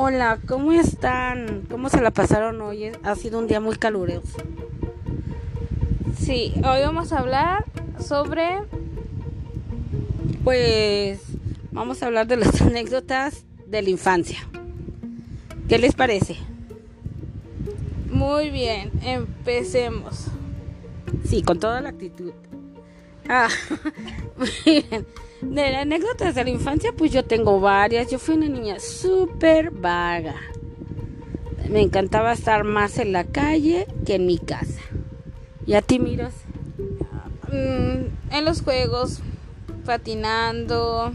Hola, ¿cómo están? ¿Cómo se la pasaron hoy? Ha sido un día muy caluroso. Sí, hoy vamos a hablar sobre... Pues vamos a hablar de las anécdotas de la infancia. ¿Qué les parece? Muy bien, empecemos. Sí, con toda la actitud. Ah, miren, de anécdotas de la infancia, pues yo tengo varias. Yo fui una niña súper vaga. Me encantaba estar más en la calle que en mi casa. ¿Y a ti, Miros? Mm, en los juegos, patinando.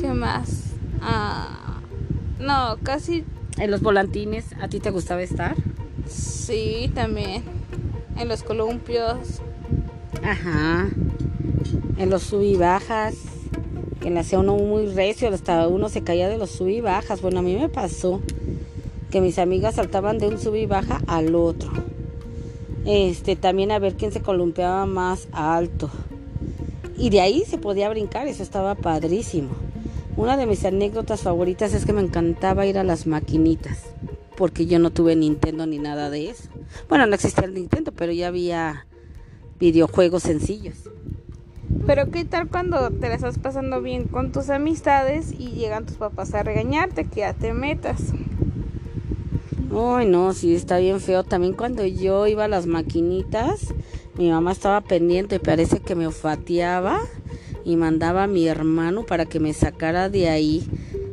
¿Qué más? Ah, no, casi. En los volantines, ¿a ti te gustaba estar? Sí, también. En los columpios. Ajá. En los sub y bajas. Que le hacía uno muy recio, hasta uno se caía de los sub y bajas. Bueno, a mí me pasó que mis amigas saltaban de un sub y baja al otro. Este, también a ver quién se columpiaba más alto. Y de ahí se podía brincar, eso estaba padrísimo. Una de mis anécdotas favoritas es que me encantaba ir a las maquinitas, porque yo no tuve Nintendo ni nada de eso. Bueno, no existía el Nintendo, pero ya había videojuegos sencillos. Pero ¿qué tal cuando te la estás pasando bien con tus amistades y llegan tus papás a regañarte que ya te metas? Ay, no, sí, está bien feo. También cuando yo iba a las maquinitas, mi mamá estaba pendiente, parece que me olfateaba y mandaba a mi hermano para que me sacara de ahí.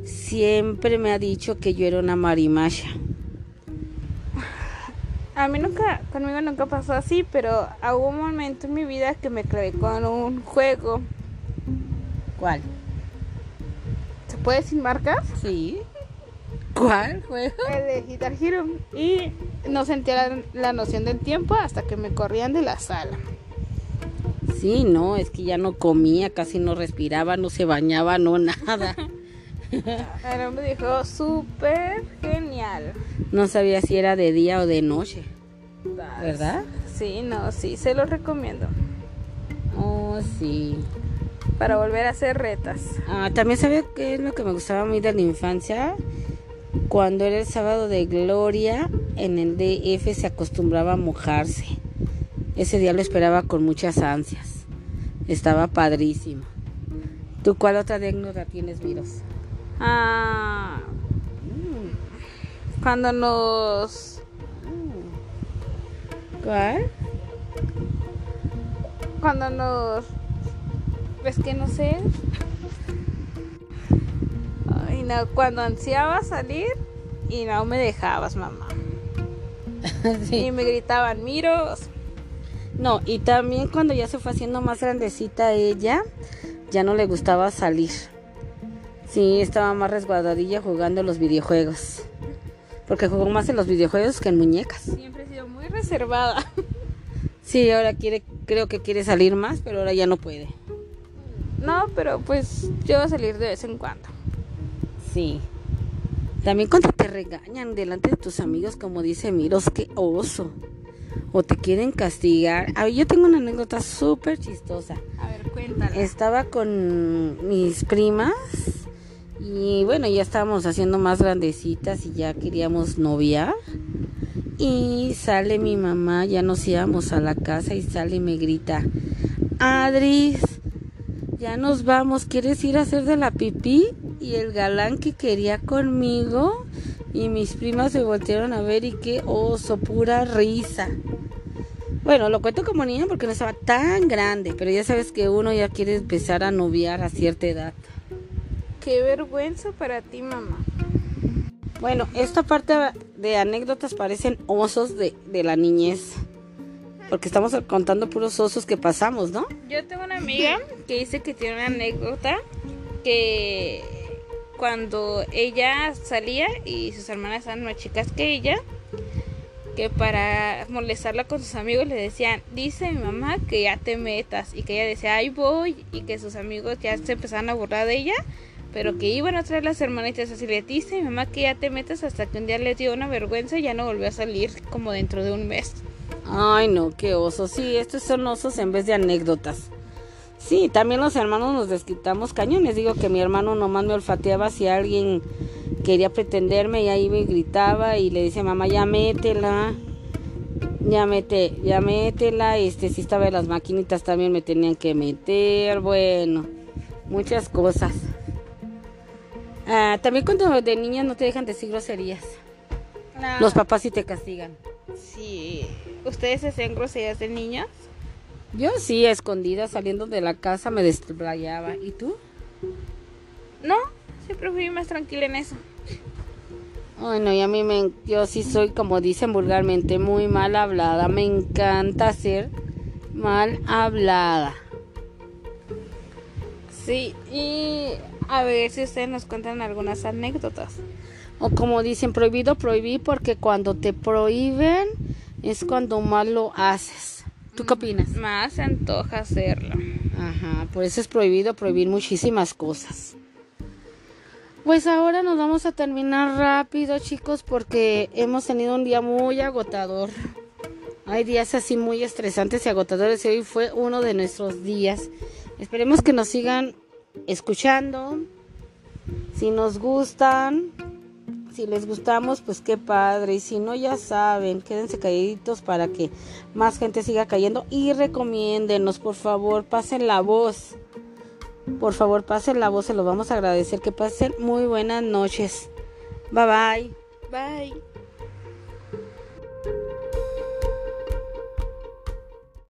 Siempre me ha dicho que yo era una marimacha. A mí nunca, conmigo nunca pasó así, pero hubo un momento en mi vida que me clavé con un juego. ¿Cuál? ¿Se puede decir marcas? Sí. ¿Cuál juego? El de Guitar Hero. Y no sentía la, la, noción del tiempo hasta que me corrían de la sala. Sí, no, es que ya no comía, casi no respiraba, no se bañaba, no nada. Era un videojuego súper genial. No sabía si era de día o de noche. ¿Verdad? Sí, no, sí, se lo recomiendo. Oh, sí. Para volver a hacer retas. Ah, también sabía qué es lo que me gustaba a mí de la infancia. Cuando era el sábado de gloria, en el DF se acostumbraba a mojarse. Ese día lo esperaba con muchas ansias. Estaba padrísimo. ¿Tú cuál otra anécdota tienes, Miros? Ah, cuando nos... ¿Cuál? Cuando nos... Es que no sé. Ay, no, cuando ansiaba salir y no me dejabas, mamá. sí. Y me gritaban, miros. No, y también cuando ya se fue haciendo más grandecita ella, ya no le gustaba salir. Sí, estaba más resguardadilla jugando los videojuegos. Porque jugó más en los videojuegos que en muñecas. Siempre he sido muy reservada. Sí, ahora quiere, creo que quiere salir más, pero ahora ya no puede. No, pero pues yo voy a salir de vez en cuando. Sí. También cuando te regañan delante de tus amigos, como dice Miros, qué oso. O te quieren castigar. A ver, yo tengo una anécdota súper chistosa. A ver, cuéntala. Estaba con mis primas y bueno, ya estábamos haciendo más grandecitas y ya queríamos noviar. Y sale mi mamá, ya nos íbamos a la casa y sale y me grita, Adris, ya nos vamos, ¿quieres ir a hacer de la pipí? Y el galán que quería conmigo y mis primas se voltearon a ver y qué oso, pura risa. Bueno, lo cuento como niña porque no estaba tan grande, pero ya sabes que uno ya quiere empezar a noviar a cierta edad. Qué vergüenza para ti, mamá. Bueno, esta parte de anécdotas parecen osos de, de, la niñez. Porque estamos contando puros osos que pasamos, ¿no? Yo tengo una amiga que dice que tiene una anécdota que cuando ella salía y sus hermanas eran más chicas que ella, que para molestarla con sus amigos le decían, dice mi mamá que ya te metas y que ella decía, ay voy y que sus amigos ya se empezaban a burlar de ella pero que iban a traer las hermanitas así le dice mi mamá que ya te metas hasta que un día le dio una vergüenza y ya no volvió a salir como dentro de un mes. Ay, no, qué oso. Sí, estos son osos en vez de anécdotas. Sí, también los hermanos nos desquitamos cañones. Digo que mi hermano nomás me olfateaba si alguien quería pretenderme y ahí me gritaba y le decía, mamá, ya métela, ya mete, ya métela, este, si estaba en las maquinitas también me tenían que meter, bueno, muchas cosas. Ah, también cuando de niña no te dejan decir groserías. Los papás sí te castigan. Sí. ¿Ustedes hacían groserías de niños? Yo sí, escondida, saliendo de la casa me desplayaba. ¿Y tú? No, siempre fui más tranquila en eso. Bueno, y a mí me, yo sí soy, como dicen vulgarmente, muy mal hablada. Me encanta ser mal hablada. Sí, y a ver si ustedes nos cuentan algunas anécdotas. O como dicen, prohibido prohibir porque cuando te prohíben es cuando mal lo haces. ¿Tú qué opinas? Más se antoja hacerlo. Ajá, por eso es prohibido prohibir muchísimas cosas. Pues ahora nos vamos a terminar rápido, chicos, porque hemos tenido un día muy agotador. Hay días así muy estresantes y agotadores y hoy fue uno de nuestros días. Esperemos que nos sigan escuchando. Si nos gustan, si les gustamos, pues qué padre. Y si no, ya saben, quédense calladitos para que más gente siga cayendo. Y recomiéndenos, por favor, pasen la voz. Por favor, pasen la voz, se lo vamos a agradecer. Que pasen muy buenas noches. Bye bye. Bye.